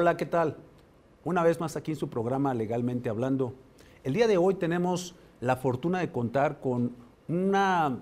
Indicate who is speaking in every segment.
Speaker 1: Hola, ¿qué tal? Una vez más aquí en su programa Legalmente Hablando. El día de hoy tenemos la fortuna de contar con una,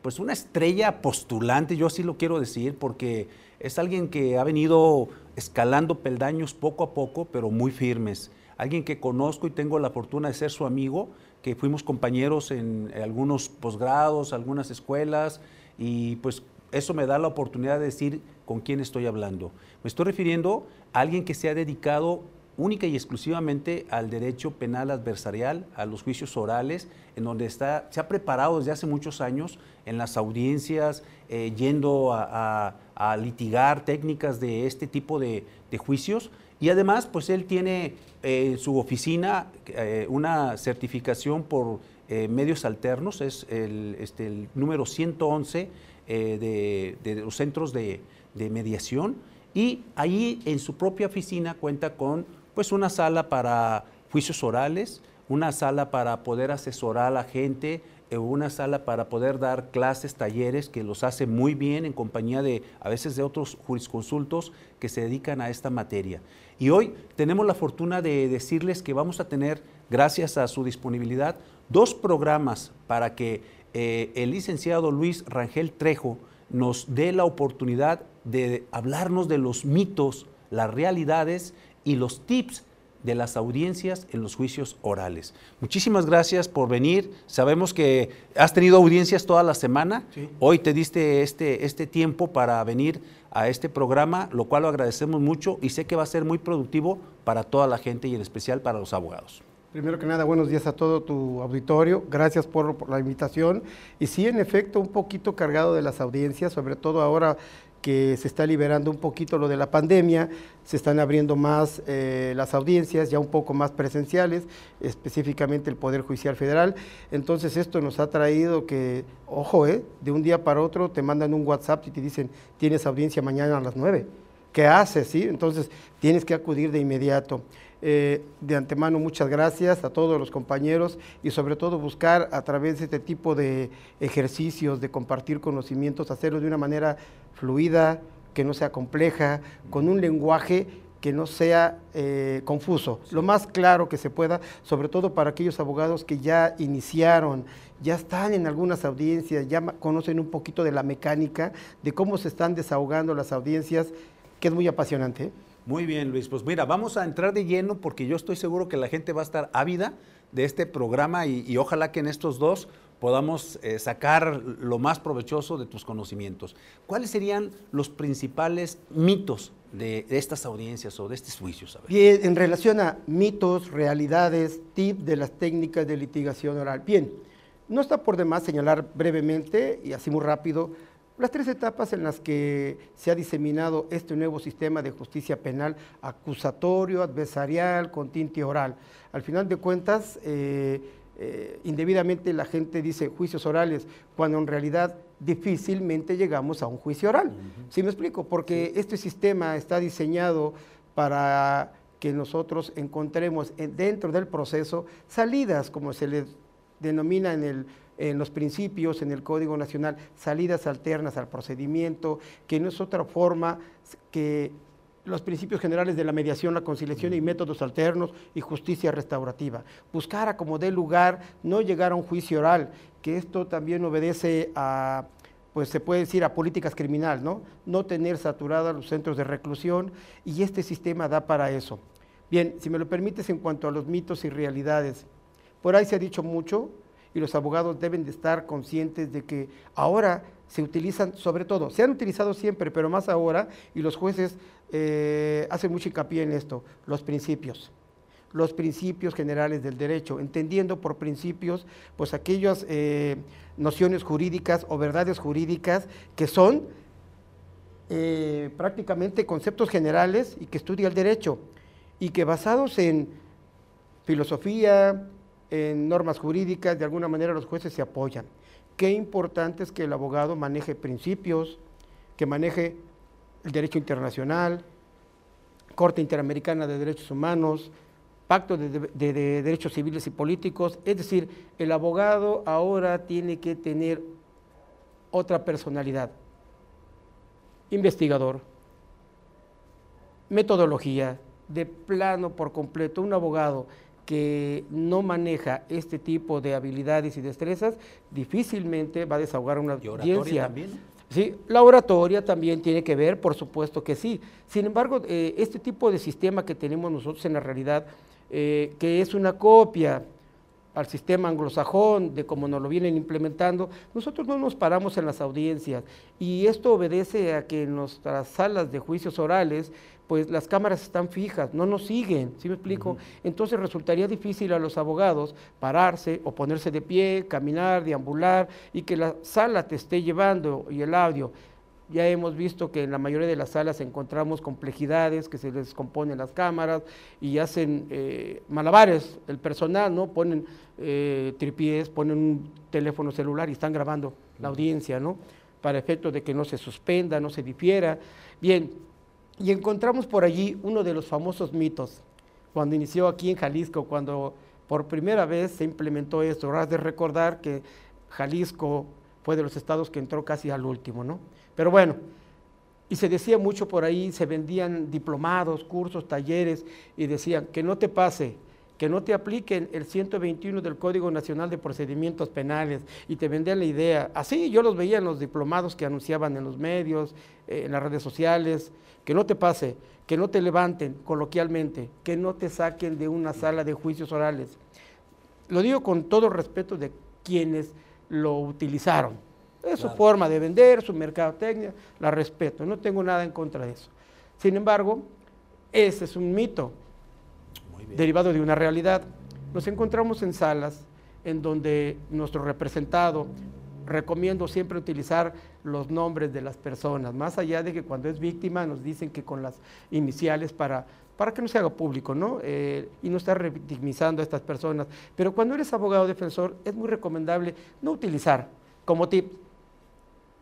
Speaker 1: pues una estrella postulante, yo así lo quiero decir, porque es alguien que ha venido escalando peldaños poco a poco, pero muy firmes. Alguien que conozco y tengo la fortuna de ser su amigo, que fuimos compañeros en algunos posgrados, algunas escuelas, y pues eso me da la oportunidad de decir con quién estoy hablando. Me estoy refiriendo a alguien que se ha dedicado única y exclusivamente al derecho penal adversarial, a los juicios orales, en donde está, se ha preparado desde hace muchos años en las audiencias, eh, yendo a, litigar técnicas de este tipo de, juicios. Y además, pues él tiene en su oficina eh, una certificación por eh, medios alternos, es el, este, el número 111 de, de, los centros de, de mediación. Y ahí en su propia oficina cuenta con pues una sala para juicios orales, una sala para poder asesorar a la gente, eh, una sala para poder dar clases, talleres, que los hace muy bien en compañía de a veces de otros jurisconsultos que se dedican a esta materia. Y hoy tenemos la fortuna de decirles que vamos a tener, gracias a su disponibilidad, dos programas para que eh, el licenciado Luis Rangel Trejo nos dé la oportunidad de hablarnos de los mitos, las realidades y los tips de las audiencias en los juicios orales. Muchísimas gracias por venir. Sabemos que has tenido audiencias toda la semana. Hoy te diste este, este tiempo para venir a este programa, lo cual lo agradecemos mucho y sé que va a ser muy productivo para toda la gente y en especial para los abogados.
Speaker 2: Primero que nada, buenos días a todo tu auditorio. Gracias por, la invitación. Y sí, en efecto, un poquito cargado de las audiencias, sobre todo ahora que se está liberando un poquito lo de la pandemia, se están abriendo más eh, las audiencias, ya un poco más presenciales, específicamente el Poder Judicial Federal. Entonces esto nos ha traído que, ojo, eh, de un día para otro te mandan un WhatsApp y te dicen, tienes audiencia mañana a las 9. ¿Qué haces? Sí? Entonces tienes que acudir de inmediato. Eh, de antemano, muchas gracias a todos los compañeros y sobre todo buscar a través de este tipo de ejercicios, de compartir conocimientos, hacerlo de una manera fluida, que no sea compleja, con un lenguaje que no sea eh, confuso, lo más claro que se pueda, sobre todo para aquellos abogados que ya iniciaron, ya están en algunas audiencias, ya conocen un poquito de la mecánica, de cómo se están desahogando las audiencias, que es muy apasionante.
Speaker 1: Muy bien, Luis. Pues mira, vamos a entrar de lleno porque yo estoy seguro que la gente va a estar ávida de este programa y, ojalá que en estos dos podamos eh, sacar lo más provechoso de tus conocimientos. ¿Cuáles serían los principales mitos de, estas audiencias o de estos juicios?
Speaker 2: Bien, en relación a mitos, realidades, tip de las técnicas de litigación oral. Bien, no está por demás señalar brevemente y así muy rápido las tres etapas en las que se ha diseminado este nuevo sistema de justicia penal acusatorio, adversarial, con tinte oral. Al final de cuentas, eh, eh, indebidamente la gente dice juicios orales, cuando en realidad difícilmente llegamos a un juicio oral. ¿Sí me explico? Porque este sistema está diseñado para que nosotros encontremos dentro del proceso salidas, como se le denomina en el en los principios, en el Código Nacional, salidas alternas al procedimiento, que no es otra forma que los principios generales de la mediación, la conciliación y métodos alternos y justicia restaurativa. Buscar como dé lugar, no llegar a un juicio oral, que esto también obedece a, pues se puede decir, a políticas criminales, ¿no? No tener saturados los centros de reclusión y este sistema da para eso. Bien, si me lo permites en cuanto a los mitos y realidades, por ahí se ha dicho mucho, y los abogados deben de estar conscientes de que ahora se utilizan, sobre todo, se han utilizado siempre, pero más ahora, y los jueces eh, hacen mucho hincapié en esto, los principios los principios generales del derecho, entendiendo por principios pues aquellas eh, nociones jurídicas o verdades jurídicas que son eh, prácticamente conceptos generales y que estudia el derecho y que basados en filosofía, en normas jurídicas, de alguna manera los jueces se apoyan. Qué importante es que el abogado maneje principios, que maneje el derecho internacional, Corte Interamericana de Derechos Humanos, Pacto de, de, Derechos Civiles y Políticos. Es decir, el abogado ahora tiene que tener otra personalidad. Investigador, metodología, de plano por completo, un abogado que no maneja este tipo de habilidades y destrezas, difícilmente va a desahogar una
Speaker 1: ¿Y
Speaker 2: audiencia.
Speaker 1: también?
Speaker 2: Sí, la oratoria también tiene que ver, por supuesto que sí. Sin embargo, eh, este tipo de sistema que tenemos nosotros en la realidad, eh, que es una copia al sistema anglosajón, de cómo nos lo vienen implementando, nosotros no nos paramos en las audiencias y esto obedece a que en nuestras salas de juicios orales, pues las cámaras están fijas, no nos siguen, ¿sí me explico? Entonces resultaría difícil a los abogados pararse o ponerse de pie, caminar, deambular y que la sala te esté llevando y el audio ya hemos visto que en la mayoría de las salas encontramos complejidades, que se les descomponen las cámaras y hacen eh, malabares el personal, ¿no? Ponen eh, tripiés, ponen un teléfono celular y están grabando la audiencia, ¿no? Para efecto de que no se suspenda, no se difiera. Bien, y encontramos por allí uno de los famosos mitos, cuando inició aquí en Jalisco, cuando por primera vez se implementó esto. Has de recordar que Jalisco fue de los estados que entró casi al último, ¿no? Pero bueno, y se decía mucho por ahí, se vendían diplomados, cursos, talleres, y decían que no te pase, que no te apliquen el 121 del Código Nacional de Procedimientos Penales, y te vendían la idea. Así yo los veía en los diplomados que anunciaban en los medios, eh, en las redes sociales, que no te pase, que no te levanten coloquialmente, que no te saquen de una sala de juicios orales. Lo digo con todo respeto de quienes lo utilizaron es su forma de vender, su mercadotecnia, la respeto, no tengo nada en contra de eso. Sin embargo, ese es un mito derivado de una realidad. Nos encontramos en salas en donde nuestro representado, recomiendo siempre utilizar los nombres de las personas, más allá de que cuando es víctima nos dicen que con las iniciales para, para que no se haga público, ¿no? Eh, y no estar revictimizando a estas personas. Pero cuando eres abogado defensor es muy recomendable no utilizar como tip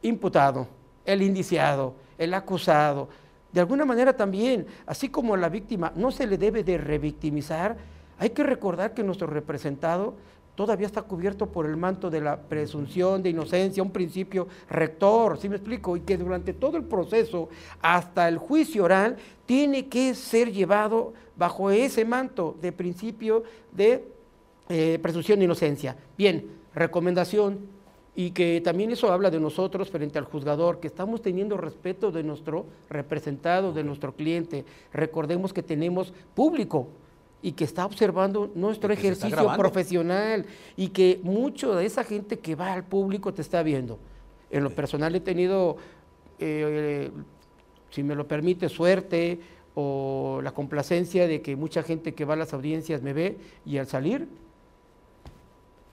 Speaker 2: imputado, el indiciado, el acusado. De alguna manera también, así como la víctima no se le debe de revictimizar, hay que recordar que nuestro representado todavía está cubierto por el manto de la presunción de inocencia, un principio rector, ¿sí me explico? Y que durante todo el proceso, hasta el juicio oral, tiene que ser llevado bajo ese manto de principio de eh, presunción de inocencia. Bien, recomendación, y que también eso habla de nosotros frente al juzgador, que estamos teniendo respeto de nuestro representado, de nuestro cliente. Recordemos que tenemos público y que está observando nuestro ejercicio profesional y que mucho de esa gente que va al público te está viendo. En lo personal he tenido, eh, si me lo permite, suerte o la complacencia de que mucha gente que va a las audiencias me ve y al salir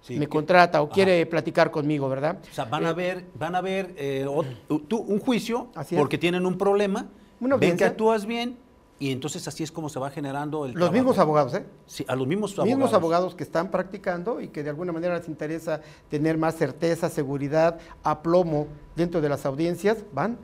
Speaker 2: me contrata o quiere platicar conmigo, ¿verdad?
Speaker 1: O sea, van a eh, ver, van a ver eh, un juicio porque tienen un problema, ven que actúas bien y entonces así es como se va generando el
Speaker 2: Los mismos abogados, ¿eh?
Speaker 1: Sí, a los mismos abogados.
Speaker 2: Mismos abogados que están practicando y que de alguna manera les interesa tener más certeza, seguridad, aplomo dentro de las audiencias, van.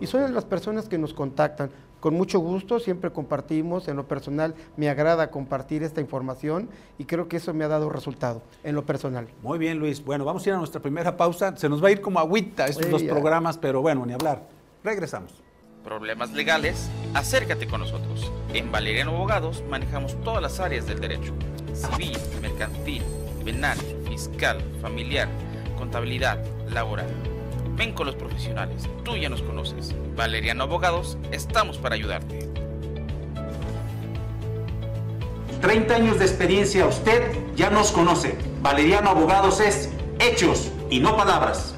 Speaker 2: Y son las personas que nos contactan. Con mucho gusto, siempre compartimos, en lo personal me agrada compartir esta información y creo que eso me ha dado resultado, en lo personal.
Speaker 1: Muy bien, Luis. Bueno, vamos a ir a nuestra primera pausa. Se nos va a ir como agüita estos dos programas, pero bueno, ni hablar. Regresamos.
Speaker 3: Problemas legales, acércate con nosotros. En Valeriano Abogados manejamos todas las áreas del derecho. Civil, mercantil, penal, fiscal, familiar, contabilidad, laboral Ven con los profesionales, tú ya nos conoces. Valeriano Abogados, estamos para ayudarte.
Speaker 1: 30 años de experiencia, usted ya nos conoce. Valeriano Abogados es hechos y no palabras.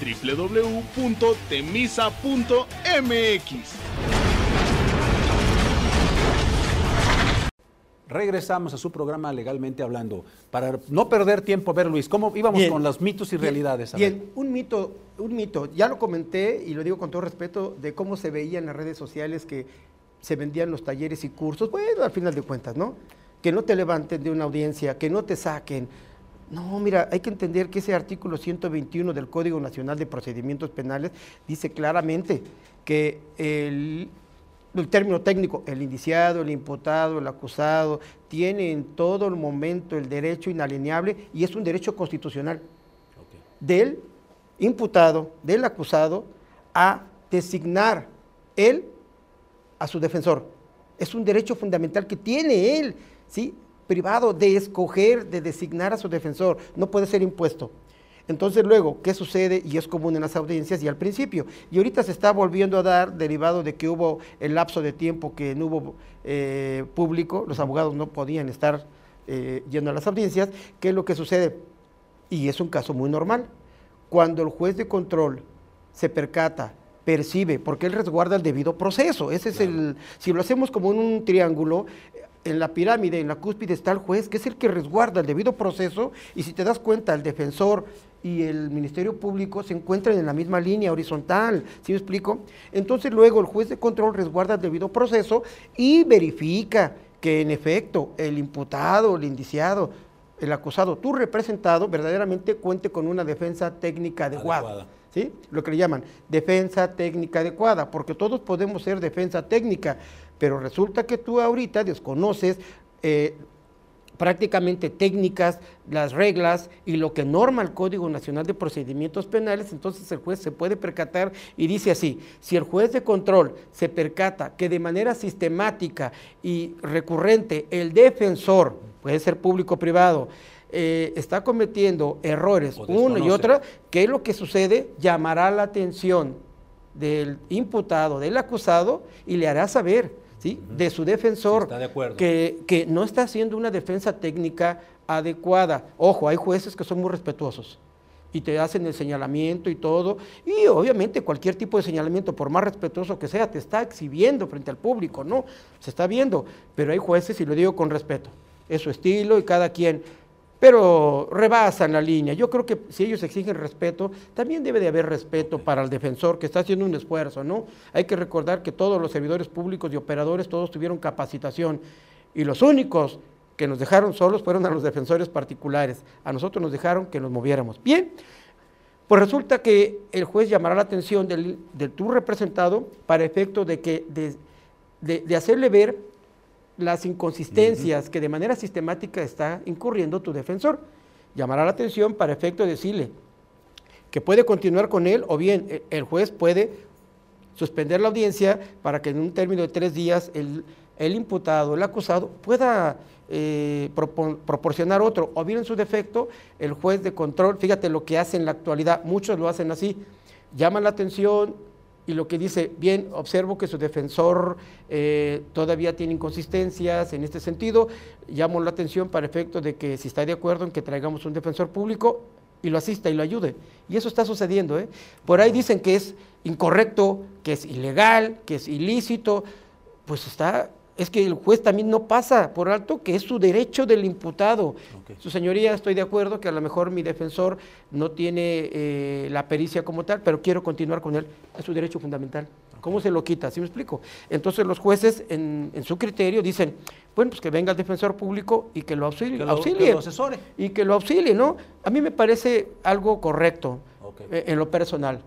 Speaker 4: www.temisa.mx.
Speaker 1: Regresamos a su programa Legalmente Hablando. Para no perder tiempo, a ver Luis, ¿cómo íbamos
Speaker 2: Bien.
Speaker 1: con los mitos y
Speaker 2: Bien,
Speaker 1: realidades? A ver.
Speaker 2: Bien, un mito, un mito, ya lo comenté y lo digo con todo respeto, de cómo se veía en las redes sociales que se vendían los talleres y cursos, bueno, al final de cuentas, ¿no? Que no te levanten de una audiencia, que no te saquen. No, mira, hay que entender que ese artículo 121 del Código Nacional de Procedimientos Penales dice claramente que el, el término técnico, el indiciado, el imputado, el acusado, tiene en todo el momento el derecho inalienable y es un derecho constitucional del imputado, del acusado, a designar él a su defensor. Es un derecho fundamental que tiene él, ¿sí? Privado, de escoger, de designar a su defensor. No puede ser impuesto. Entonces luego, ¿qué sucede? Y es común en las audiencias y al principio. Y ahorita se está volviendo a dar, derivado de que hubo el lapso de tiempo que no hubo eh, público, los abogados no podían estar eh, yendo a las audiencias, ¿qué es lo que sucede? Y es un caso muy normal. Cuando el juez de control se percata, percibe, porque él resguarda el debido proceso. Ese es el, si lo hacemos como en un triángulo, en la pirámide, en la cúspide está el juez, que es el que resguarda el debido proceso, y si te das cuenta, el defensor y el Ministerio Público se encuentran en la misma línea horizontal, ¿sí me explico? Entonces luego el juez de control resguarda el debido proceso y verifica que en efecto el imputado, el indiciado, el acusado, tu representado, verdaderamente cuente con una defensa técnica adecuada.
Speaker 1: Adecuada.
Speaker 2: ¿sí? Lo que le llaman defensa técnica adecuada, porque todos podemos ser defensa técnica, pero resulta que tú ahorita desconoces eh, prácticamente técnicas, las reglas y lo que norma el Código Nacional de Procedimientos Penales, entonces el juez se puede percatar y dice así, si el juez de control se percata que de manera sistemática y recurrente el defensor, puede ser público o privado, eh, está cometiendo errores uno y otra, ¿qué es lo que sucede? Llamará la atención del imputado, del acusado, y le hará saber ¿sí? de su defensor
Speaker 1: de
Speaker 2: que, que no está haciendo una defensa técnica adecuada. Ojo, hay jueces que son muy respetuosos y te hacen el señalamiento y todo, y obviamente cualquier tipo de señalamiento, por más respetuoso que sea, te está exhibiendo frente al público, ¿no? Se está viendo, pero hay jueces, y lo digo con respeto, es su estilo y cada quien, pero rebasan la línea. Yo creo que si ellos exigen respeto, también debe de haber respeto para el defensor que está haciendo un esfuerzo, ¿no? Hay que recordar que todos los servidores públicos y operadores, todos tuvieron capacitación, y los únicos que nos dejaron solos fueron a los defensores particulares. A nosotros nos dejaron que nos moviéramos. Bien, pues resulta que el juez llamará la atención del, de tu representado para efecto de que de hacerle ver las inconsistencias que de manera sistemática está incurriendo tu defensor. Llamará la atención para efecto de decirle que puede continuar con él o bien eh, el juez puede suspender la audiencia para que en un término de tres días el, el imputado, el acusado, pueda eh, propon- proporcionar otro, o bien en su defecto, el juez de control, fíjate lo que hace en la actualidad, muchos lo hacen así, llaman la atención y lo que dice, bien, observo que su defensor eh, todavía tiene inconsistencias en este sentido, llamo la atención para efecto de que si está de acuerdo en que traigamos un defensor público, y lo asista y lo ayude. Y eso está sucediendo. ¿eh? Por ahí dicen que es incorrecto, que es ilegal, que es ilícito. Pues está, es que el juez también no pasa por alto que es su derecho del imputado. Su señoría, estoy de acuerdo que a lo mejor mi defensor no tiene eh, la pericia como tal, pero quiero continuar con él. Es su derecho fundamental. ¿Cómo se lo quita? ¿Sí me explico? Entonces los jueces, en, en su criterio, dicen, bueno, pues que venga el defensor público y que lo auxilie.
Speaker 1: Que lo-
Speaker 2: auxilie
Speaker 1: que lo asesore.
Speaker 2: y que lo auxilie, ¿no? A mí me parece algo correcto eh, en lo personal.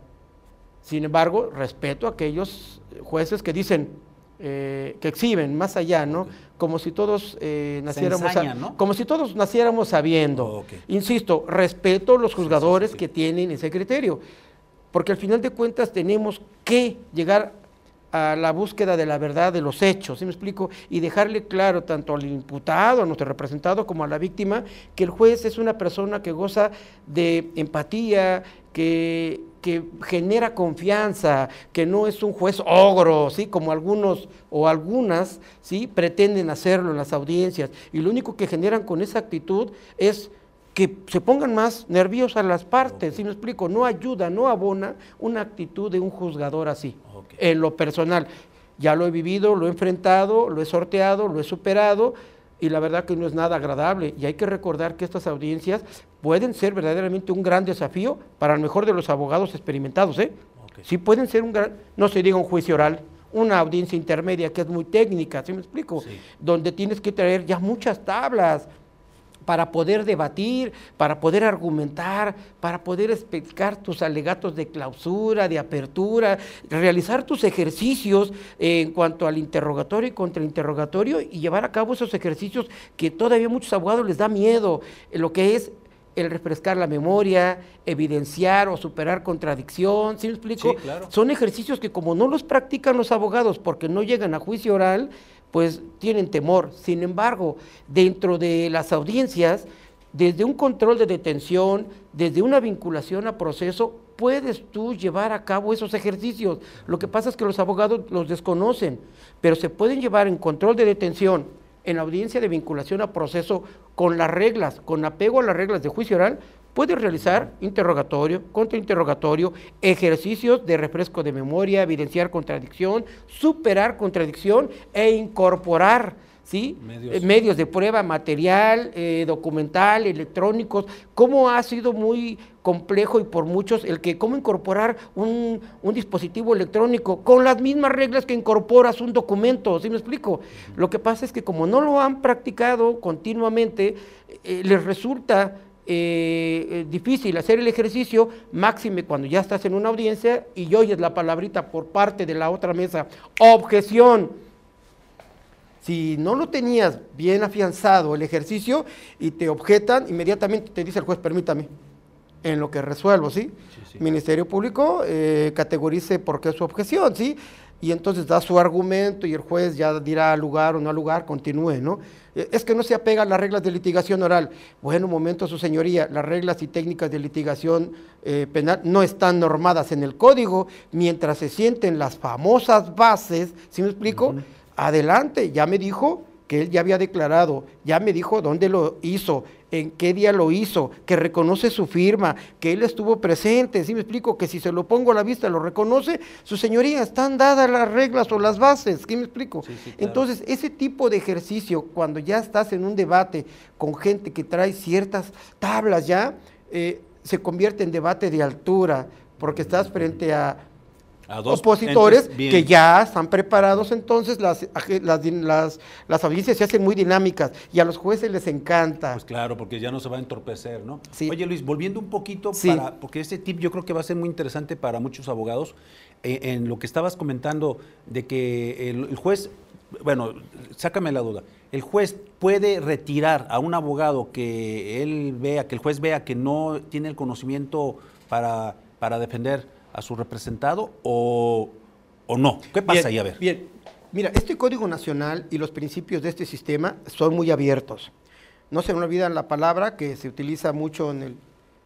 Speaker 2: Sin embargo, respeto a aquellos jueces que dicen, eh, que exhiben más allá, ¿no? Como si todos eh, naciéramos, a-
Speaker 1: ensañan, ¿no?
Speaker 2: como si todos naciéramos sabiendo.
Speaker 1: Ok.
Speaker 2: Insisto, respeto los juzgadores
Speaker 1: sí.
Speaker 2: que tienen ese criterio, porque al final de cuentas tenemos que llegar a la búsqueda de la verdad de los hechos, ¿sí me explico? Y dejarle claro tanto al imputado, a nuestro representado, como a la víctima, que el juez es una persona que goza de empatía, que, que genera confianza, que no es un juez ogro, ¿sí? Como algunos o algunas, ¿sí? Pretenden hacerlo en las audiencias. Y lo único que generan con esa actitud es que se pongan más nerviosas las partes, ¿sí me explico? No ayuda, no abona una actitud de un juzgador así, en lo personal. Ya lo he vivido, lo he enfrentado, lo he sorteado, lo he superado, y la verdad que no es nada agradable. Y hay que recordar que estas audiencias pueden ser verdaderamente un gran desafío para el mejor de los abogados experimentados. ¿eh? Sí pueden ser un gran, no se diga un juicio oral, una audiencia intermedia que es muy técnica, ¿sí me explico? Donde tienes que traer ya muchas tablas, para poder debatir, para poder argumentar, para poder explicar tus alegatos de clausura, de apertura, realizar tus ejercicios en cuanto al interrogatorio y contrainterrogatorio y llevar a cabo esos ejercicios que todavía a muchos abogados les da miedo, lo que es el refrescar la memoria, evidenciar o superar contradicción, ¿sí me explico? Son ejercicios que como no los practican los abogados porque no llegan a juicio oral, pues tienen temor. Sin embargo, dentro de las audiencias, desde un control de detención, desde una vinculación a proceso, puedes tú llevar a cabo esos ejercicios. Lo que pasa es que los abogados los desconocen, pero se pueden llevar en control de detención, en audiencia de vinculación a proceso, con las reglas, con apego a las reglas de juicio oral, puede realizar interrogatorio, contrainterrogatorio, ejercicios de refresco de memoria, evidenciar contradicción, superar contradicción e incorporar ¿sí? medios. Eh, de prueba, material, eh, documental, electrónicos, cómo ha sido muy complejo y por muchos el que cómo incorporar un, dispositivo electrónico con las mismas reglas que incorporas un documento, ¿sí me explico? Lo que pasa es que como no lo han practicado continuamente, eh, les resulta eh, difícil hacer el ejercicio, máxime cuando ya estás en una audiencia y oyes la palabrita por parte de la otra mesa, objeción. Si no lo tenías bien afianzado el ejercicio y te objetan, inmediatamente te dice el juez, permítame, en lo que resuelvo, ¿sí? Ministerio Público eh, categorice por qué es su objeción, ¿sí? Y entonces da su argumento y el juez ya dirá lugar o no lugar, continúe, ¿no? Eh, es que no se apega a las reglas de litigación oral. Bueno, un momento, su señoría, las reglas y técnicas de litigación eh, penal no están normadas en el código, mientras se sienten las famosas bases, ¿sí me explico? Adelante, ya me dijo que él ya había declarado, ya me dijo dónde lo hizo, en qué día lo hizo, que reconoce su firma, que él estuvo presente, ¿sí me explico? Que si se lo pongo a la vista lo reconoce, su señoría, están dadas las reglas o las bases, ¿sí me explico? Entonces, ese tipo de ejercicio, cuando ya estás en un debate con gente que trae ciertas tablas ya, eh, se convierte en debate de altura, porque estás frente a a dos opositores que ya están preparados, entonces las, las, las, audiencias se hacen muy dinámicas y a los jueces les encanta.
Speaker 1: Pues claro, porque ya no se va a entorpecer, ¿no? Oye Luis, volviendo un poquito, para, porque este tip yo creo que va a ser muy interesante para muchos abogados, eh, en lo que estabas comentando de que el, juez, bueno, sácame la duda, el juez puede retirar a un abogado que él vea, que el juez vea que no tiene el conocimiento para, para defender a su representado o, no? ¿Qué pasa ahí? A ver.
Speaker 2: Bien, mira, este Código Nacional y los principios de este sistema son muy abiertos. No se me olvidan la palabra que se utiliza mucho en, el,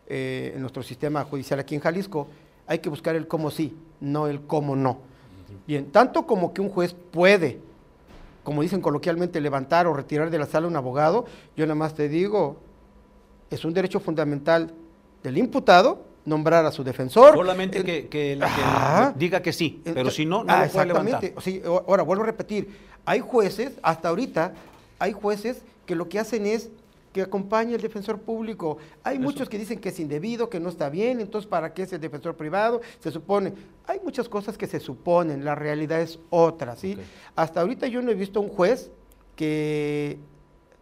Speaker 2: eh, en nuestro sistema judicial aquí en Jalisco. Hay que buscar el cómo sí, no el cómo no. Bien, tanto como que un juez puede, como dicen coloquialmente, levantar o retirar de la sala un abogado, yo nada más te digo, es un derecho fundamental del imputado nombrar a su defensor.
Speaker 1: Solamente que, la diga que sí, pero si no, no lo puede levantar.
Speaker 2: Sí, ahora, vuelvo a repetir, hay jueces, hasta ahorita, hay jueces que lo que hacen es que acompañe el defensor público. Hay muchos que dicen que es indebido, que no está bien, entonces ¿para qué es el defensor privado? Se supone. Hay muchas cosas que se suponen, la realidad es otra, ¿sí? Hasta ahorita yo no he visto un juez que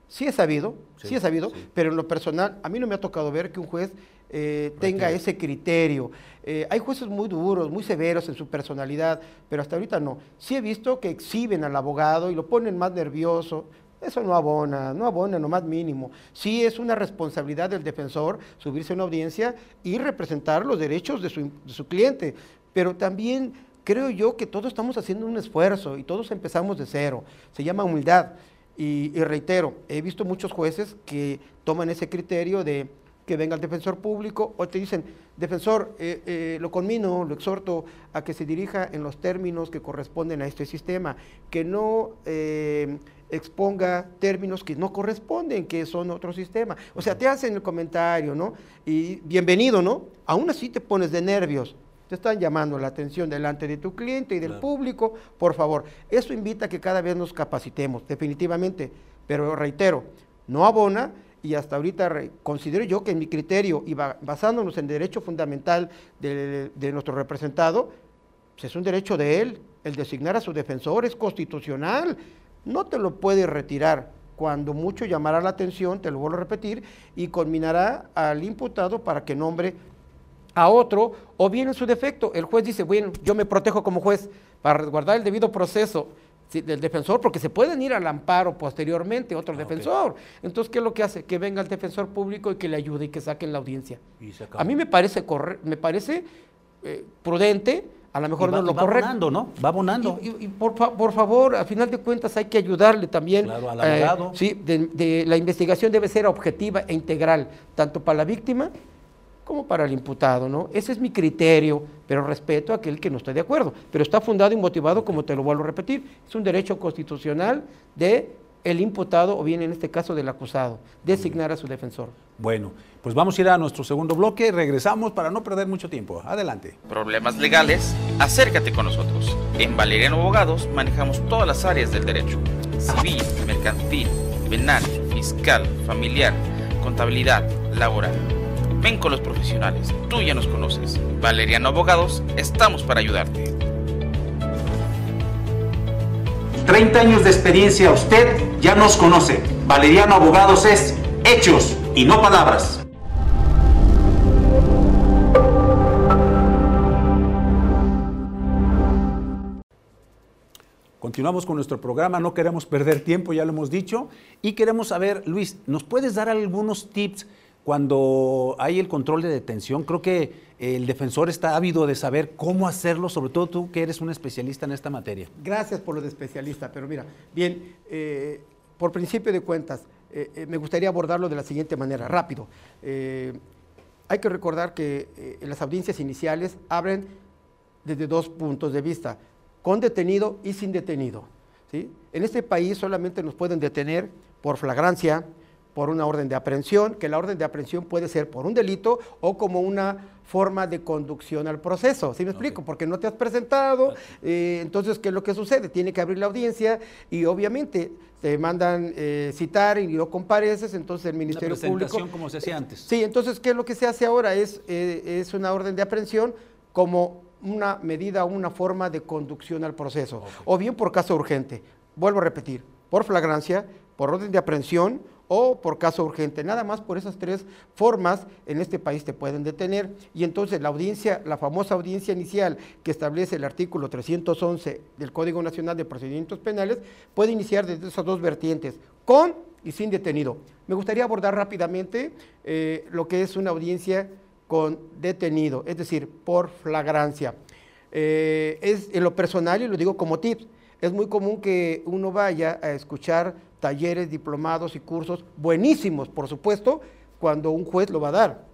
Speaker 2: sí he sabido, sí, he sabido, pero en lo personal, a mí no me ha tocado ver que un juez eh, tenga ese criterio. Eh, hay jueces muy duros, muy severos en su personalidad, pero hasta ahorita no. Sí he visto que exhiben al abogado y lo ponen más nervioso. Eso no abona, no abona, no más mínimo. Sí es una responsabilidad del defensor subirse a una audiencia y representar los derechos de su, cliente, pero también creo yo que todos estamos haciendo un esfuerzo y todos empezamos de cero. Se llama humildad. Y reitero, he visto muchos jueces que toman ese criterio de que venga el defensor público o te dicen, defensor, eh, eh, lo conmino, lo exhorto a que se dirija en los términos que corresponden a este sistema, que no eh, exponga términos que no corresponden, que son otro sistema. O sea, te hacen el comentario, ¿no? Y bienvenido, ¿no? Aún así te pones de nervios. Te están llamando la atención delante de tu cliente y del público, por favor. Eso invita a que cada vez nos capacitemos, definitivamente Pero reitero, no abona y hasta ahorita considero yo que en mi criterio y basándonos en el derecho fundamental de, nuestro representado, pues es un derecho de él, el designar a su defensor es constitucional, no te lo puede retirar. Cuando mucho llamará la atención, te lo vuelvo a repetir, y culminará al imputado para que nombre a otro, o bien en su defecto, el juez dice, bueno, yo me protejo como juez para resguardar el debido proceso del defensor, porque se pueden ir al amparo posteriormente, otro ah, defensor. Entonces, ¿qué es lo que hace? Que venga el defensor público y que le ayude y que saquen la audiencia. A mí me parece, me parece eh, prudente, a lo mejor no lo
Speaker 1: va abonando, ¿no? Va abonando.
Speaker 2: Y, por, por, favor, al final de cuentas hay que ayudarle también.
Speaker 1: Claro, al abogado.
Speaker 2: Eh, sí, de, la investigación debe ser objetiva e integral, tanto para la víctima como para el imputado, ¿no? Ese es mi criterio, pero respeto a aquel que no esté de acuerdo. Pero está fundado y motivado, como te lo vuelvo a repetir, es un derecho constitucional de el imputado o bien en este caso del acusado, designar a su defensor.
Speaker 1: Bueno, pues vamos a ir a nuestro segundo bloque, regresamos para no perder mucho tiempo. Adelante.
Speaker 3: Problemas legales, acércate con nosotros. En Valeriano Abogados manejamos todas las áreas del derecho, civil, mercantil, penal, fiscal, familiar, contabilidad, laboral Ven con los profesionales, tú ya nos conoces. Valeriano Abogados, estamos para ayudarte.
Speaker 1: 30 años de experiencia, usted ya nos conoce. Valeriano Abogados es hechos y no palabras. Continuamos con nuestro programa, no queremos perder tiempo, ya lo hemos dicho, y queremos saber, Luis, ¿nos puedes dar algunos tips cuando hay el control de detención, creo que el defensor está ávido de saber cómo hacerlo, sobre todo tú que eres un especialista en esta materia.
Speaker 2: Gracias por lo de especialista, pero mira, bien, eh, por principio de cuentas, eh, eh, me gustaría abordarlo de la siguiente manera, rápido. hay que recordar que las audiencias iniciales abren desde dos puntos de vista, con detenido y sin detenido. ¿sí? En este país solamente nos pueden detener por flagrancia, por una orden de aprehensión, que la orden de aprehensión puede ser por un delito o como una forma de conducción al proceso. ¿Sí me explico? Porque no te has presentado, eh, entonces, ¿qué es lo que sucede? Tiene que abrir la audiencia y obviamente te mandan eh, citar y no compareces, entonces el Ministerio
Speaker 1: una
Speaker 2: Público...
Speaker 1: como se hacía antes.
Speaker 2: Sí, entonces, ¿qué es lo que se hace ahora? Es, eh, es una orden de aprehensión como una medida, una forma de conducción al proceso, o bien por caso urgente. Vuelvo a repetir, por flagrancia, por orden de aprehensión o por caso urgente. Nada más por esas tres formas en este país te pueden detener. Y entonces la audiencia, la famosa audiencia inicial que establece el artículo 311 del Código Nacional de Procedimientos Penales, puede iniciar desde esas dos vertientes, con y sin detenido. Me gustaría abordar rápidamente eh, lo que es una audiencia con detenido, es decir, por flagrancia. Eh, es en lo personal y lo digo como tip. Es muy común que uno vaya a escuchar talleres, diplomados y cursos buenísimos, por supuesto, cuando un juez lo va a dar.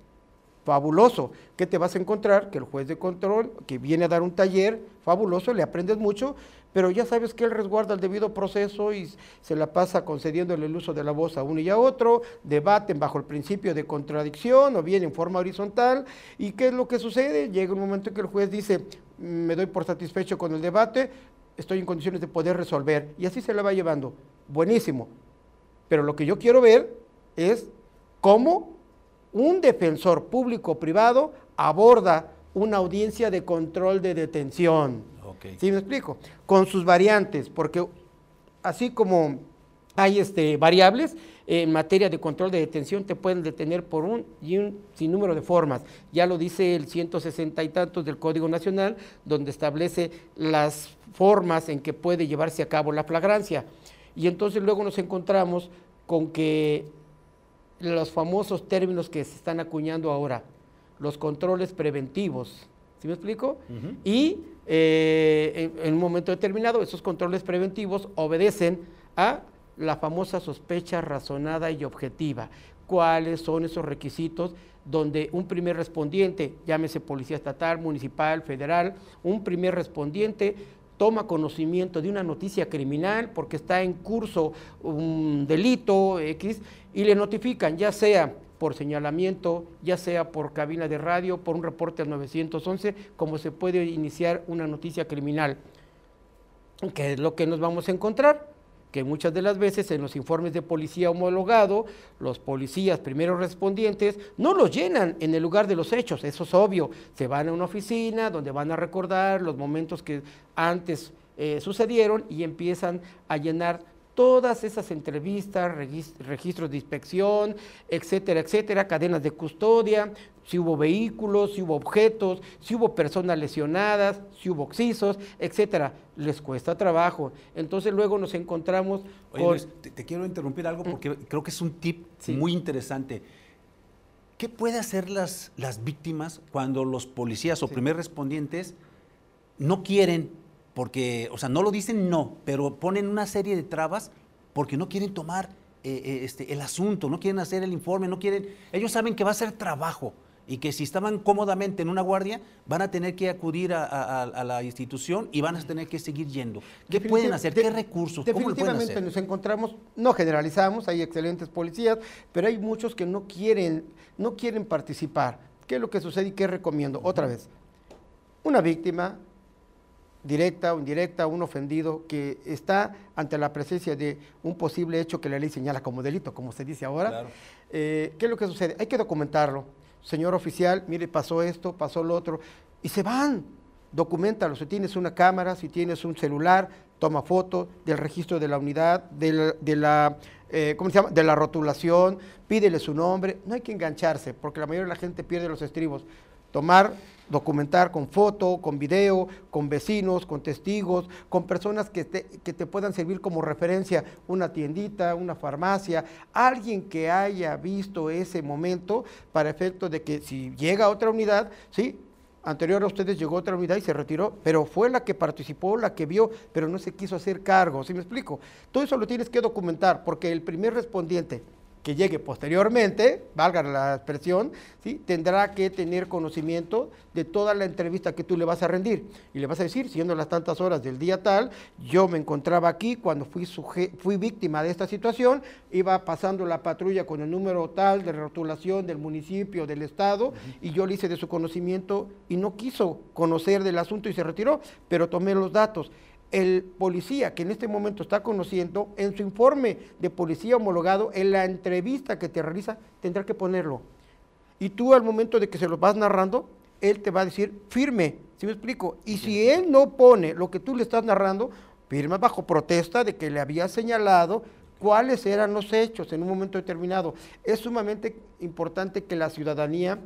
Speaker 2: Fabuloso. ¿Qué te vas a encontrar? Que el juez de control, que viene a dar un taller, fabuloso, le aprendes mucho, pero ya sabes que él resguarda el debido proceso y se la pasa concediéndole el uso de la voz a uno y a otro, debaten bajo el principio de contradicción o bien en forma horizontal. ¿Y qué es lo que sucede? Llega un momento en que el juez dice, me doy por satisfecho con el debate, estoy en condiciones de poder resolver. Y así se la va llevando. Buenísimo. Pero lo que yo quiero ver es cómo un defensor público-privado aborda una audiencia de control de detención. ¿Sí me explico? Con sus variantes, porque así como hay este, variables, en materia de control de detención te pueden detener por un y un sinnúmero de formas. Ya lo dice el 160 y tantos del Código Nacional, donde establece las formas en que puede llevarse a cabo la flagrancia. Y entonces luego nos encontramos con que los famosos términos que se están acuñando ahora, los controles preventivos, ¿sí me explico? Y eh, en un momento determinado esos controles preventivos obedecen a la famosa sospecha razonada y objetiva. ¿Cuáles son esos requisitos donde un primer respondiente, llámese policía estatal, municipal, federal, un primer respondiente toma conocimiento de una noticia criminal porque está en curso un delito X y le notifican, ya sea por señalamiento, ya sea por cabina de radio, por un reporte al 911, como se puede iniciar una noticia criminal. ¿Qué es lo que nos vamos a encontrar? Que muchas de las veces en los informes de policía homologado, los policías primeros respondientes no los llenan en el lugar de los hechos, eso es obvio. Se van a una oficina donde van a recordar los momentos que antes eh, sucedieron y empiezan a llenar todas esas entrevistas, registros de inspección, etcétera, etcétera, cadenas de custodia, si hubo vehículos, si hubo objetos, si hubo personas lesionadas, si hubo oxisos, etcétera. Les cuesta trabajo. Entonces luego nos encontramos
Speaker 1: con... te, quiero interrumpir algo porque creo que es un tip muy interesante. ¿Qué puede hacer las, las víctimas cuando los policías o primer respondientes no quieren porque, o sea, no lo dicen no, pero ponen una serie de trabas porque no quieren tomar eh, eh, este, el asunto, no quieren hacer el informe, no quieren, ellos saben que va a ser trabajo y que si estaban cómodamente en una guardia van a tener que acudir a, la institución y van a tener que seguir yendo. ¿Qué pueden hacer? ¿Qué recursos?
Speaker 2: Definitivamente nos encontramos, no generalizamos, hay excelentes policías, pero hay muchos que no quieren, no quieren participar. ¿Qué es lo que sucede y qué recomiendo? Otra vez, una víctima directa o indirecta, un ofendido que está ante la presencia de un posible hecho que la ley señala como delito, como se dice ahora, eh, ¿qué es lo que sucede? Hay que documentarlo. Señor oficial, mire, pasó esto, pasó lo otro, y se van. Documentalo, si tienes una cámara, si tienes un celular, toma foto del registro de la unidad, de la, eh, ¿cómo se llama? de la rotulación, pídele su nombre. No hay que engancharse, porque la mayoría de la gente pierde los estribos. Tomar documentar con foto, con video, con vecinos, con testigos, con personas que te, que te puedan servir como referencia, una tiendita, una farmacia, alguien que haya visto ese momento para efecto de que si llega a otra unidad, ¿sí? Anterior a ustedes llegó otra unidad y se retiró, pero fue la que participó, la que vio, pero no se quiso hacer cargo, ¿sí me explico? Todo eso lo tienes que documentar porque el primer respondiente que llegue posteriormente, valga la expresión, ¿sí? tendrá que tener conocimiento de toda la entrevista que tú le vas a rendir. Y le vas a decir, siendo las tantas horas del día tal, yo me encontraba aquí cuando fui, fui víctima de esta situación, iba pasando la patrulla con el número tal de rotulación del municipio, del estado, y yo le hice de su conocimiento y no quiso conocer del asunto y se retiró, pero tomé los datos el policía que en este momento está conociendo, en su informe de policía homologado, en la entrevista que te realiza, tendrá que ponerlo. Y tú al momento de que se lo vas narrando, él te va a decir firme, ¿sí me explico? Y si él no pone lo que tú le estás narrando, firma bajo protesta de que le había señalado cuáles eran los hechos en un momento determinado. Es sumamente importante que la ciudadanía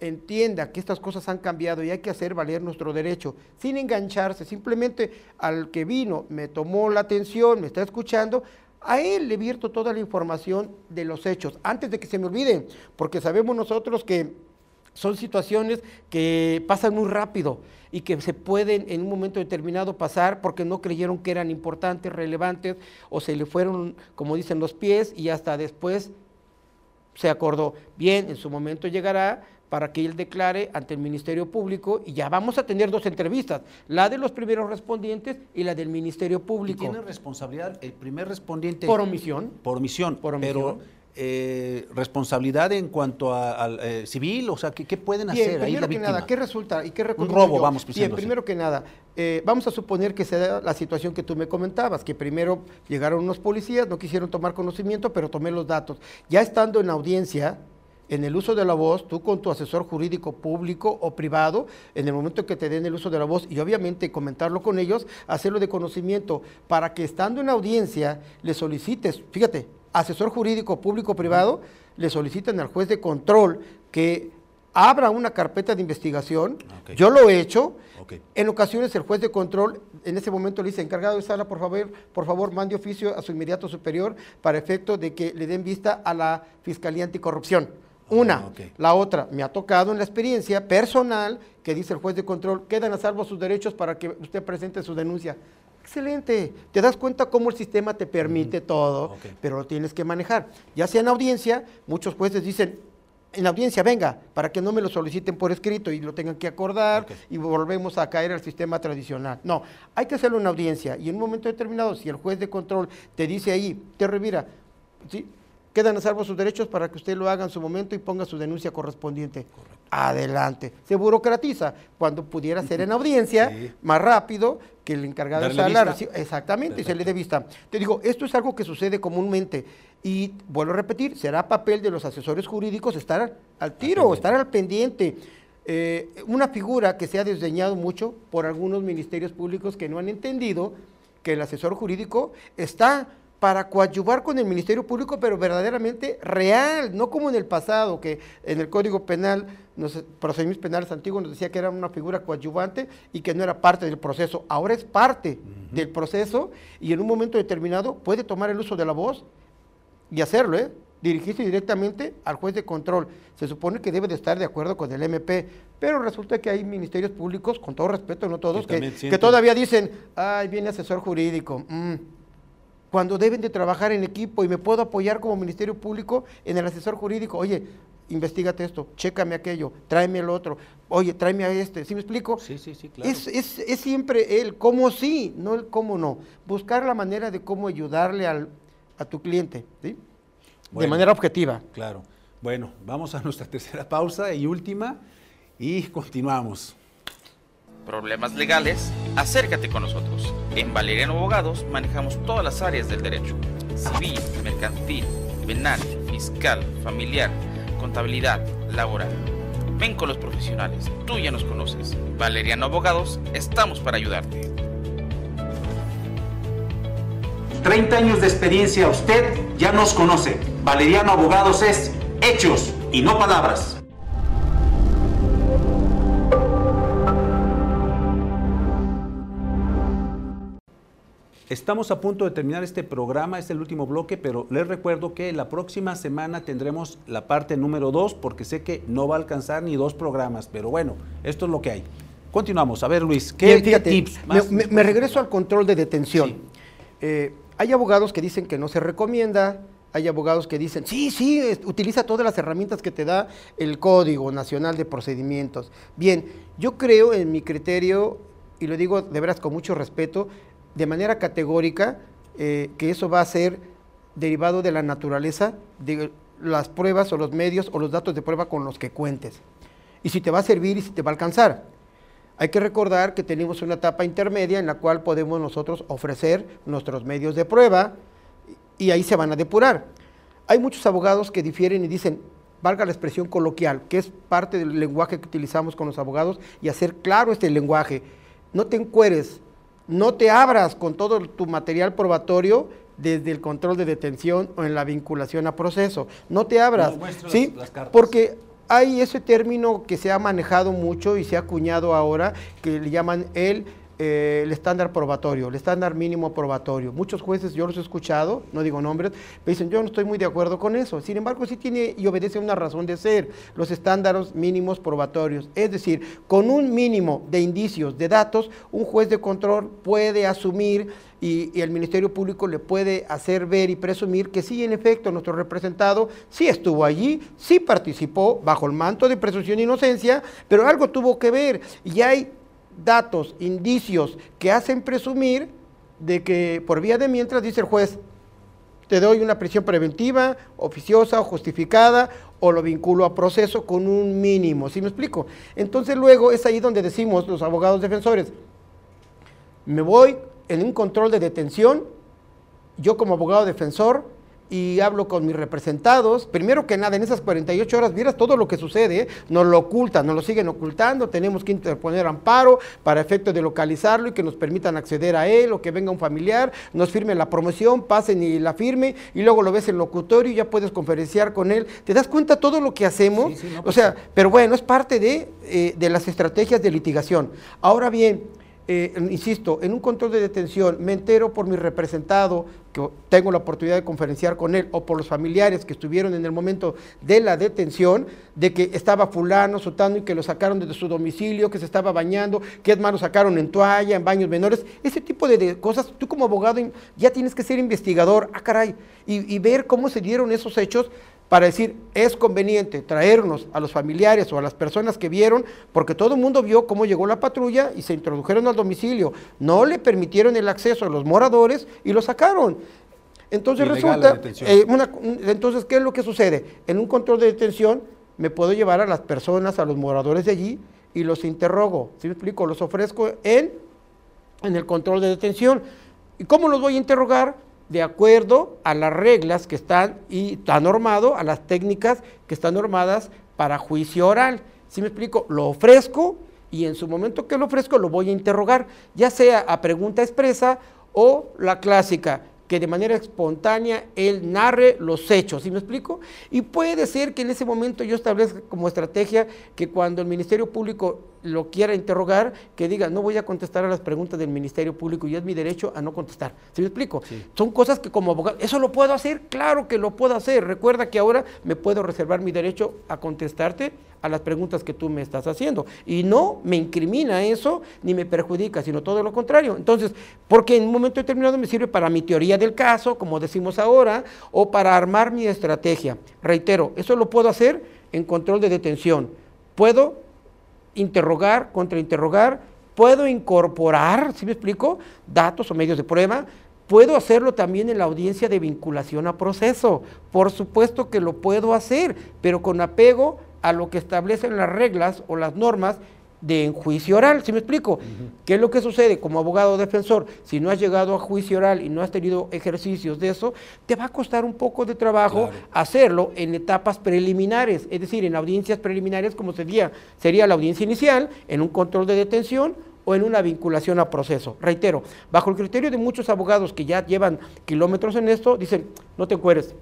Speaker 2: entienda que estas cosas han cambiado y hay que hacer valer nuestro derecho, sin engancharse, simplemente al que vino, me tomó la atención, me está escuchando, a él le vierto toda la información de los hechos, antes de que se me olviden, porque sabemos nosotros que son situaciones que pasan muy rápido y que se pueden en un momento determinado pasar porque no creyeron que eran importantes, relevantes, o se le fueron, como dicen, los pies y hasta después se acordó. Bien, en su momento llegará, para que él declare ante el Ministerio Público y ya vamos a tener dos entrevistas, la de los primeros respondientes y la del Ministerio Público.
Speaker 1: ¿Y tiene responsabilidad el primer respondiente?
Speaker 2: Por omisión.
Speaker 1: Por omisión. Por omisión. Pero eh, responsabilidad en cuanto al eh, civil, o sea, ¿qué, pueden hacer
Speaker 2: ahí la que nada, ¿qué resulta y qué
Speaker 1: Un robo, vamos
Speaker 2: Bien, primero que nada, eh, vamos a suponer que sea la situación que tú me comentabas, que primero llegaron unos policías, no quisieron tomar conocimiento, pero tomé los datos. Ya estando en audiencia, en el uso de la voz, tú con tu asesor jurídico público o privado, en el momento que te den el uso de la voz y obviamente comentarlo con ellos, hacerlo de conocimiento para que estando en audiencia le solicites, fíjate, asesor jurídico público o privado, le soliciten al juez de control que abra una carpeta de investigación. Yo lo he hecho. En ocasiones el juez de control en ese momento le dice, encargado de sala, por favor, por favor, mande oficio a su inmediato superior para efecto de que le den vista a la Fiscalía Anticorrupción. Una. Ah, la otra, me ha tocado en la experiencia personal que dice el juez de control, quedan a salvo sus derechos para que usted presente su denuncia. Excelente. Te das cuenta cómo el sistema te permite todo, pero lo tienes que manejar. Ya sea en audiencia, muchos jueces dicen, en audiencia, venga, para que no me lo soliciten por escrito y lo tengan que acordar y volvemos a caer al sistema tradicional. No, hay que hacerlo en audiencia y en un momento determinado, si el juez de control te dice ahí, te revira, ¿sí? Quedan a salvo sus derechos para que usted lo haga en su momento y ponga su denuncia correspondiente. Adelante. Se burocratiza cuando pudiera ser en audiencia
Speaker 1: Sí.
Speaker 2: más rápido que el encargado de
Speaker 1: Darle
Speaker 2: sala
Speaker 1: vista.
Speaker 2: reci- Exactamente, y se le dé vista. Te digo, esto es algo que sucede comúnmente y vuelvo a repetir, será papel de los asesores jurídicos estar al tiro, estar al pendiente. Eh, una figura que se ha desdeñado mucho por algunos ministerios públicos que no han entendido que el asesor jurídico está para coadyuvar con el Ministerio Público, pero verdaderamente real, no como en el pasado, que en el Código Penal, nos, procedimientos penales antiguos nos decía que era una figura coadyuvante y que no era parte del proceso. Ahora es parte del proceso y en un momento determinado puede tomar el uso de la voz y hacerlo, ¿eh? dirigirse directamente al juez de control. Se supone que debe de estar de acuerdo con el MP, pero resulta que hay ministerios públicos, con todo respeto, no todos,
Speaker 1: Que
Speaker 2: todavía dicen, ay, viene asesor jurídico. mm". Cuando deben de trabajar en equipo y me puedo apoyar como ministerio público en el asesor jurídico, oye, investigate esto, chécame aquello, tráeme el otro, oye, tráeme a este, ¿sí me explico?
Speaker 1: Sí, sí, sí, claro.
Speaker 2: Es, es- es siempre el cómo sí, no el cómo no. Buscar la manera de cómo ayudarle al, a tu cliente, ¿sí? De manera objetiva.
Speaker 1: Claro. Bueno, vamos a nuestra tercera pausa y última y continuamos.
Speaker 3: Problemas legales, acércate con nosotros. En Valeriano Abogados manejamos todas las áreas del derecho. Civil, mercantil, penal, fiscal, familiar, contabilidad, laboral. Ven con los profesionales, tú ya nos conoces. Valeriano Abogados, estamos para ayudarte.
Speaker 5: 30 años de experiencia, usted ya nos conoce. Valeriano Abogados es hechos y no palabras.
Speaker 1: Estamos a punto de terminar este programa, es el último bloque, pero les recuerdo que la próxima semana tendremos la parte número 2, porque sé que no va a alcanzar ni dos programas, pero bueno, esto es lo que hay. Continuamos. A ver, Luis, ¿qué,
Speaker 2: Bien,
Speaker 1: qué
Speaker 2: fíjate,
Speaker 1: tips
Speaker 2: me,
Speaker 1: más?
Speaker 2: me- me regreso al control de detención.
Speaker 1: Sí.
Speaker 2: Eh, hay abogados que dicen que no se recomienda, hay abogados que dicen, sí, sí, es- utiliza todas las herramientas que te da el Código Nacional de Procedimientos. Bien, yo creo en mi criterio, y lo digo de veras con mucho respeto, de manera categórica, eh, que eso va a ser derivado de la naturaleza de las pruebas o los medios o los datos de prueba con los que cuentes. Y si te va a servir y si te va a alcanzar. Hay que recordar que tenemos una etapa intermedia en la cual podemos nosotros ofrecer nuestros medios de prueba y ahí se van a depurar. Hay muchos abogados que difieren y dicen, valga la expresión coloquial, que es parte del lenguaje que utilizamos con los abogados y hacer claro este lenguaje. No te encueres, no te abras con todo tu material probatorio desde el control de detención o en la vinculación a proceso. No te abras, ¿sí?
Speaker 1: las- las cartas.
Speaker 2: Porque hay ese término que se ha manejado mucho y se ha acuñado ahora, que le llaman el, eh, el estándar probatorio, el estándar mínimo probatorio. Muchos jueces, yo los he escuchado, no digo nombres, me dicen, yo no estoy muy de acuerdo con eso. Sin embargo, sí tiene y obedece una razón de ser, los estándares mínimos probatorios. Es decir, con un mínimo de indicios, de datos, un juez de control puede asumir y, y el Ministerio Público le puede hacer ver y presumir que sí, en efecto, nuestro representado sí estuvo allí, sí participó bajo el manto de presunción de inocencia, pero algo tuvo que ver. Y hay datos, indicios que hacen presumir de que por vía de mientras, dice el juez, te doy una prisión preventiva, oficiosa o justificada, o lo vinculo a proceso con un mínimo. ¿Sí me explico? Entonces luego es ahí donde decimos los abogados defensores, me voy en un control de detención, yo como abogado defensor, y hablo con mis representados. Primero que nada, en esas 48 horas vieras todo lo que sucede, ¿eh? nos lo ocultan, nos lo siguen ocultando, tenemos que interponer amparo para efecto de localizarlo y que nos permitan acceder a él o que venga un familiar, nos firme la promoción, pasen y la firme y luego lo ves en locutorio y ya puedes conferenciar con él. ¿Te das cuenta todo lo que hacemos?
Speaker 1: Sí, sí, no,
Speaker 2: o
Speaker 1: pues
Speaker 2: sea, pero bueno, es parte de, eh, de las estrategias de litigación. Ahora bien, eh, insisto, en un control de detención me entero por mi representado, que tengo la oportunidad de conferenciar con él, o por los familiares que estuvieron en el momento de la detención, de que estaba fulano, sotano, y que lo sacaron desde su domicilio, que se estaba bañando, que es más lo sacaron en toalla, en baños menores, ese tipo de, cosas, tú como abogado ya tienes que ser investigador, ah caray, y ver cómo se dieron esos hechos para decir, es conveniente traernos a los familiares o a las personas que vieron, porque todo el mundo vio cómo llegó la patrulla y se introdujeron al domicilio. No le permitieron el acceso a los moradores y lo sacaron. Entonces resulta, eh, una- entonces, ¿qué es lo que sucede? En un control de detención me puedo llevar a las personas, a los moradores de allí y los interrogo, ¿sí me explico? Los ofrezco en, en el control de detención. ¿Y cómo los voy a interrogar? De acuerdo a las reglas que están y está normado, a las técnicas que están normadas para juicio oral. ¿Sí me explico? Lo ofrezco y en su momento que lo ofrezco lo voy a interrogar, ya sea a pregunta expresa o la clásica, que de manera espontánea él narre los hechos, ¿sí me explico? Y puede ser que en ese momento yo establezca como estrategia que cuando el Ministerio Público lo quiera interrogar, que diga, no voy a contestar a las preguntas del Ministerio Público y es mi derecho a no contestar. ¿Sí me explico? Son cosas que como abogado, ¿eso lo puedo hacer? Claro que lo puedo hacer. Recuerda que ahora me puedo reservar mi derecho a contestarte a las preguntas que tú me estás haciendo. Y no me incrimina eso ni me perjudica, sino todo lo contrario. Entonces, porque en un momento determinado me sirve para mi teoría del caso, como decimos ahora, o para armar mi estrategia. Reitero, eso lo puedo hacer en control de detención. Puedo interrogar, contrainterrogar, puedo incorporar, ¿sí me explico? Datos o medios de prueba. Puedo hacerlo también en la audiencia de vinculación a proceso. Por supuesto que lo puedo hacer, pero con apego a lo que establecen las reglas o las normas de juicio oral, ¿sí me explico? ¿Qué es lo que sucede como abogado defensor? Si no has llegado a juicio oral y no has tenido ejercicios de eso, te va a costar un poco de trabajo
Speaker 1: Claro.
Speaker 2: hacerlo en etapas preliminares, es decir, en audiencias preliminares como sería, sería la audiencia inicial, en un control de detención o en una vinculación a proceso. Reitero, bajo el criterio de muchos abogados que ya llevan kilómetros en esto, dicen, no te encueres,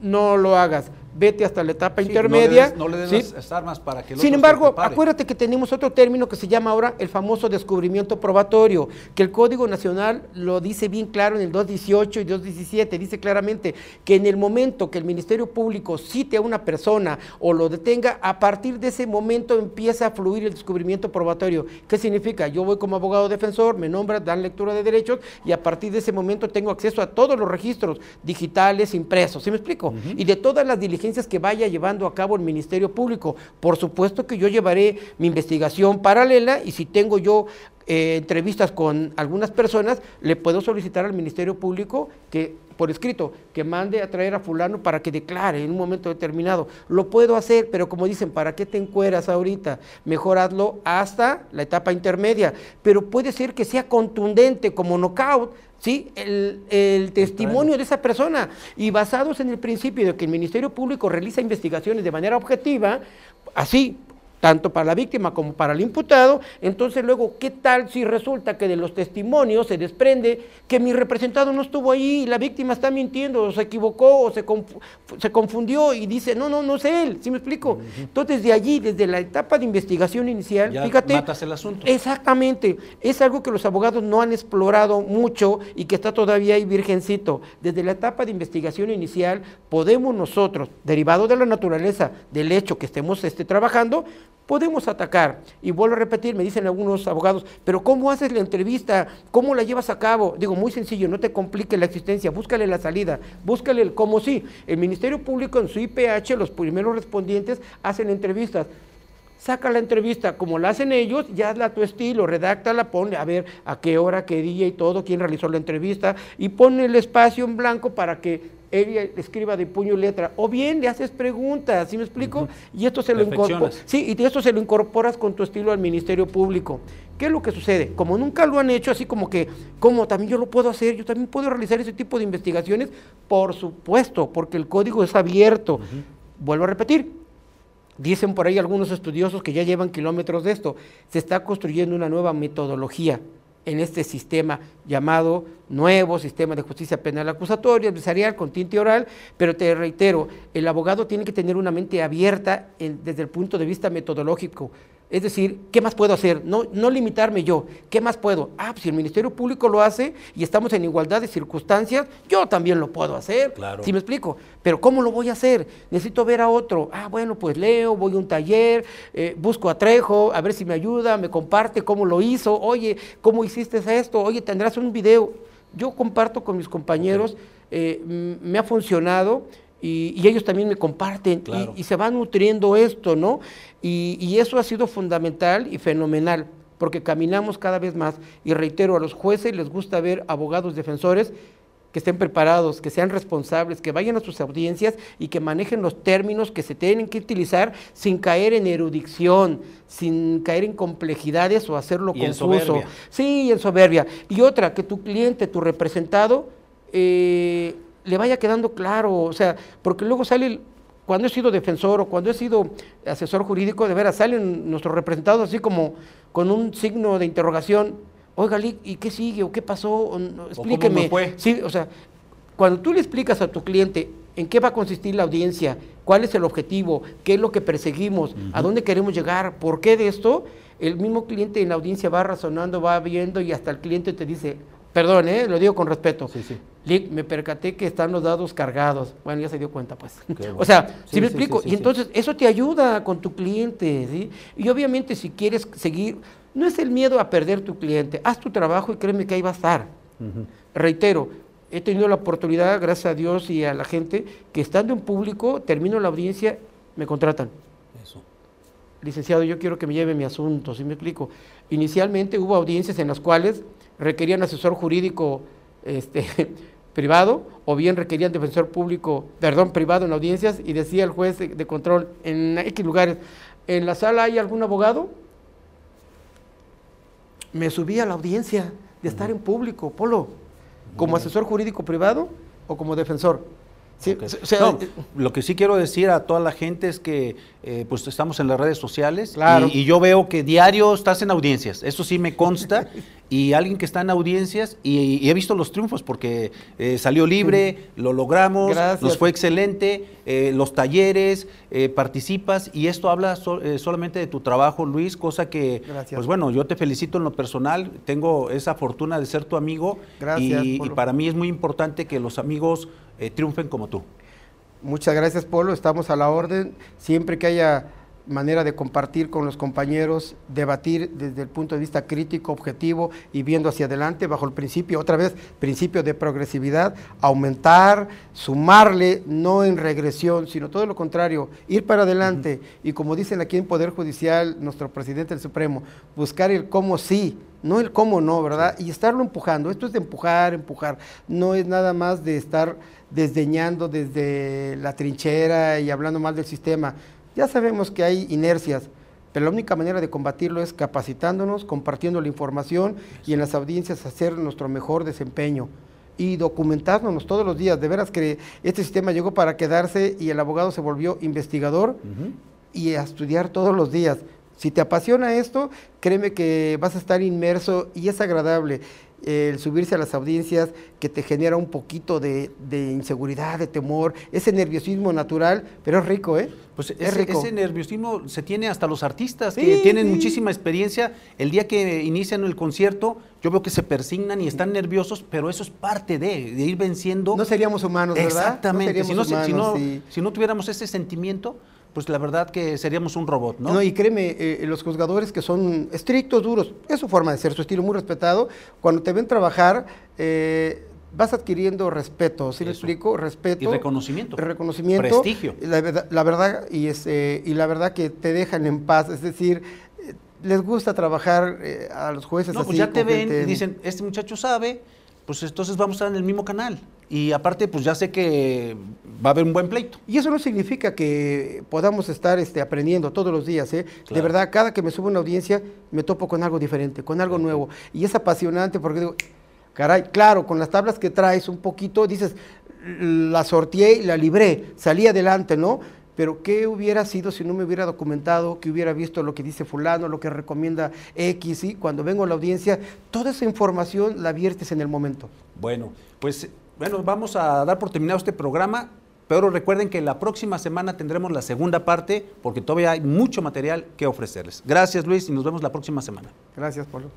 Speaker 2: no lo hagas, vete hasta la etapa
Speaker 1: Sí,
Speaker 2: intermedia.
Speaker 1: No le des, no
Speaker 2: ¿sí?
Speaker 1: las armas para que
Speaker 2: Sin embargo, acuérdate que tenemos otro término que se llama ahora el famoso descubrimiento probatorio, que el Código Nacional lo dice bien claro en el 218 y 217, dice claramente que en el momento que el Ministerio Público cite a una persona o lo detenga, a partir de ese momento empieza a fluir el descubrimiento probatorio. ¿Qué significa? Yo voy como abogado defensor, me nombran, dan lectura de derechos y a partir de ese momento tengo acceso a todos los registros digitales, impresos, ¿sí me explico? Y de todas las diligencias que vaya llevando a cabo el Ministerio Público. Por supuesto que yo llevaré mi investigación paralela y si tengo yo eh, entrevistas con algunas personas, le puedo solicitar al Ministerio Público que por escrito, que mande a traer a fulano para que declare en un momento determinado. Lo puedo hacer, pero como dicen, ¿para qué te encueras ahorita? Mejor hazlo hasta la etapa intermedia. Pero puede ser que sea contundente como knockout, ¿sí? El, el testimonio de esa persona. Y basados en el principio de que el Ministerio Público realiza investigaciones de manera objetiva, así, tanto para la víctima como para el imputado, entonces luego, ¿qué tal si resulta que de los testimonios se desprende que mi representado no estuvo ahí y la víctima está mintiendo, o se equivocó, o se, se confundió y dice, no, no, no es él, ¿sí me explico? Entonces, de allí, desde la etapa de investigación inicial,
Speaker 1: Ya
Speaker 2: fíjate,
Speaker 1: matas el asunto.
Speaker 2: Exactamente, es algo que los abogados no han explorado mucho y que está todavía ahí virgencito. Desde la etapa de investigación inicial podemos nosotros, derivado de la naturaleza del hecho que estemos este, trabajando, podemos atacar. Y vuelvo a repetir, me dicen algunos abogados, pero ¿cómo haces la entrevista? ¿Cómo la llevas a cabo? Digo, muy sencillo, no te complique la existencia, búscale la salida, búscale el cómo sí. El Ministerio Público en su IPH, los primeros respondientes, hacen entrevistas saca la entrevista como la hacen ellos, ya hazla a tu estilo, redáctala, ponle a ver a qué hora, qué día y todo, quién realizó la entrevista, y pone el espacio en blanco para que ella escriba de puño y letra. O bien le haces preguntas, ¿sí me explico? Y esto se lo incorporas. Sí, y esto se lo incorporas con tu estilo al Ministerio Público. ¿Qué es lo que sucede? Como nunca lo han hecho, así como que, como también yo lo puedo hacer, yo también puedo realizar ese tipo de investigaciones, por supuesto, porque el código es abierto. Vuelvo a repetir, Dicen por ahí algunos estudiosos que ya llevan kilómetros de esto. Se está construyendo una nueva metodología en este sistema llamado nuevo sistema de justicia penal acusatoria, adversarial, con tinte oral, pero te reitero, el abogado tiene que tener una mente abierta desde el punto de vista metodológico. Es decir, ¿qué más puedo hacer? No, no limitarme yo. ¿Qué más puedo? Ah, pues si el Ministerio Público lo hace y estamos en igualdad de circunstancias, yo también lo puedo hacer.
Speaker 1: Claro.
Speaker 2: ¿Sí me explico? Pero ¿cómo lo voy a hacer? Necesito ver a otro. Ah, bueno, pues leo, voy a un taller, eh, busco a Trejo, a ver si me ayuda, me comparte cómo lo hizo. Oye, ¿cómo hiciste esto? Oye, tendrás un video. Yo comparto con mis compañeros, eh, me ha funcionado y, y ellos también me comparten y-
Speaker 1: Claro.
Speaker 2: y, se va nutriendo esto, ¿no? Y, y eso ha sido fundamental y fenomenal, porque caminamos cada vez más. Y reitero, a los jueces les gusta ver abogados defensores que estén preparados, que sean responsables, que vayan a sus audiencias y que manejen los términos que se tienen que utilizar sin caer en erudición, sin caer en complejidades o hacerlo
Speaker 1: en
Speaker 2: confuso.
Speaker 1: soberbia.
Speaker 2: Sí, en soberbia. Y otra, que tu cliente, tu representado, eh, le vaya quedando claro, o sea, porque luego sale, cuando he sido defensor o cuando he sido asesor jurídico, de veras salen nuestros representados así como con un signo de interrogación. Oiga, ¿y qué sigue? ¿O qué pasó? O no,
Speaker 1: cómo
Speaker 2: explíqueme.
Speaker 1: me fue?
Speaker 2: Sí, o sea, cuando tú le explicas a tu cliente en qué va a consistir la audiencia, cuál es el objetivo, qué es lo que perseguimos, a dónde queremos llegar, por qué de esto, el mismo cliente en la audiencia va razonando, va viendo y hasta el cliente te dice, perdón, ¿eh? lo digo con respeto.
Speaker 1: Sí, sí.
Speaker 2: Me percaté que están los dados cargados. Bueno, ya se dio cuenta, pues.
Speaker 1: bueno.
Speaker 2: O sea,
Speaker 1: Sí,
Speaker 2: si me
Speaker 1: sí,
Speaker 2: explico, y entonces eso te ayuda con tu cliente, ¿sí? Y obviamente si quieres seguir, no es el miedo a perder tu cliente, haz tu trabajo y créeme que ahí va a estar. Reitero, he tenido la oportunidad, gracias a Dios y a la gente, que estando en público, termino la audiencia, me contratan.
Speaker 1: Eso.
Speaker 2: Licenciado, yo quiero que me lleve mi asunto, ¿sí me explico? Inicialmente hubo audiencias en las cuales requerían asesor jurídico este, privado o bien requerían defensor público, perdón, privado en audiencias y decía el juez de, de control en X lugares, ¿en la sala hay algún abogado? Me subí a la audiencia de estar en público, Polo, como asesor jurídico privado o como defensor. Sí, o sea,
Speaker 1: No, lo que sí quiero decir a toda la gente es que eh, pues estamos en las redes sociales
Speaker 2: Claro.
Speaker 1: y, y yo veo que diario estás en audiencias, eso sí me consta, y alguien que está en audiencias y, y he visto los triunfos porque eh, salió libre, lo logramos,
Speaker 2: Gracias.
Speaker 1: nos fue excelente, eh, los talleres, eh, participas y esto habla so- solamente de tu trabajo, Luis, cosa que,
Speaker 2: Gracias.
Speaker 1: pues bueno, yo te felicito en lo personal, tengo esa fortuna de ser tu amigo
Speaker 2: Gracias,
Speaker 1: y, y para mí es muy importante que los amigos triunfen como tú.
Speaker 2: Muchas gracias, Polo. Estamos a la orden. Siempre que haya manera de compartir con los compañeros, debatir desde el punto de vista crítico, objetivo y viendo hacia adelante bajo el principio, otra vez, principio de progresividad, aumentar, sumarle, no en regresión, sino todo lo contrario, ir para adelante y como dicen aquí en Poder Judicial, nuestro presidente del Supremo, buscar el cómo sí, no el cómo no, ¿verdad? Y estarlo empujando. Esto es de empujar, empujar. No es nada más de estar desdeñando desde la trinchera y hablando mal del sistema. Ya sabemos que hay inercias, pero la única manera de combatirlo es capacitándonos, compartiendo la información y en las audiencias hacer nuestro mejor desempeño y documentándonos todos los días. De veras que este sistema llegó para quedarse y el abogado se volvió investigador y a estudiar todos los días. Si te apasiona esto, créeme que vas a estar inmerso y es agradable el subirse a las audiencias que te genera un poquito de, de inseguridad, de temor, ese nerviosismo natural, pero es rico, ¿eh?
Speaker 1: Pues
Speaker 2: es
Speaker 1: ese,
Speaker 2: rico.
Speaker 1: ese nerviosismo se tiene hasta los artistas
Speaker 2: Sí,
Speaker 1: que tienen
Speaker 2: sí.
Speaker 1: muchísima experiencia. El día que inician el concierto, yo veo que se persignan y están nerviosos, pero eso es parte de, de ir venciendo.
Speaker 2: No seríamos humanos, ¿verdad?
Speaker 1: Exactamente.
Speaker 2: No
Speaker 1: si, no, si no-
Speaker 2: sí.
Speaker 1: si no tuviéramos ese sentimiento, pues la verdad que seríamos un robot, ¿no?
Speaker 2: ¿no? y créeme, eh, los juzgadores que son estrictos, duros, es su forma de ser, su estilo muy respetado, cuando te ven trabajar, eh, vas adquiriendo respeto, ¿sí
Speaker 1: Eso.
Speaker 2: explico? Respeto.
Speaker 1: Y reconocimiento.
Speaker 2: Reconocimiento.
Speaker 1: Prestigio.
Speaker 2: La, verdad- la verdad, y, es, eh, y la verdad que te dejan en paz, es decir, eh, les gusta trabajar eh, a los jueces
Speaker 1: No,
Speaker 2: así.
Speaker 1: pues ya te ven y dicen, este muchacho sabe, pues entonces vamos a estar en el mismo canal. Y aparte, pues ya sé que va a haber un buen pleito.
Speaker 2: Y eso no significa que podamos estar este, aprendiendo todos los días. ¿eh? De verdad, cada que me subo a una audiencia me topo con algo diferente, con algo nuevo. Y es apasionante porque digo, caray, claro, con las tablas que traes un poquito, dices, la sorteé y la libré, salí adelante, ¿no? Pero ¿qué hubiera sido si no me hubiera documentado, que hubiera visto lo que dice fulano, lo que recomienda X, ¿sí? Cuando vengo a la audiencia, toda esa información la viertes en el momento.
Speaker 1: Bueno, pues bueno, vamos a dar por terminado este programa, pero recuerden que la próxima semana tendremos la segunda parte porque todavía hay mucho material que ofrecerles. Gracias Luis y nos vemos la próxima semana.
Speaker 2: Gracias, Pablo.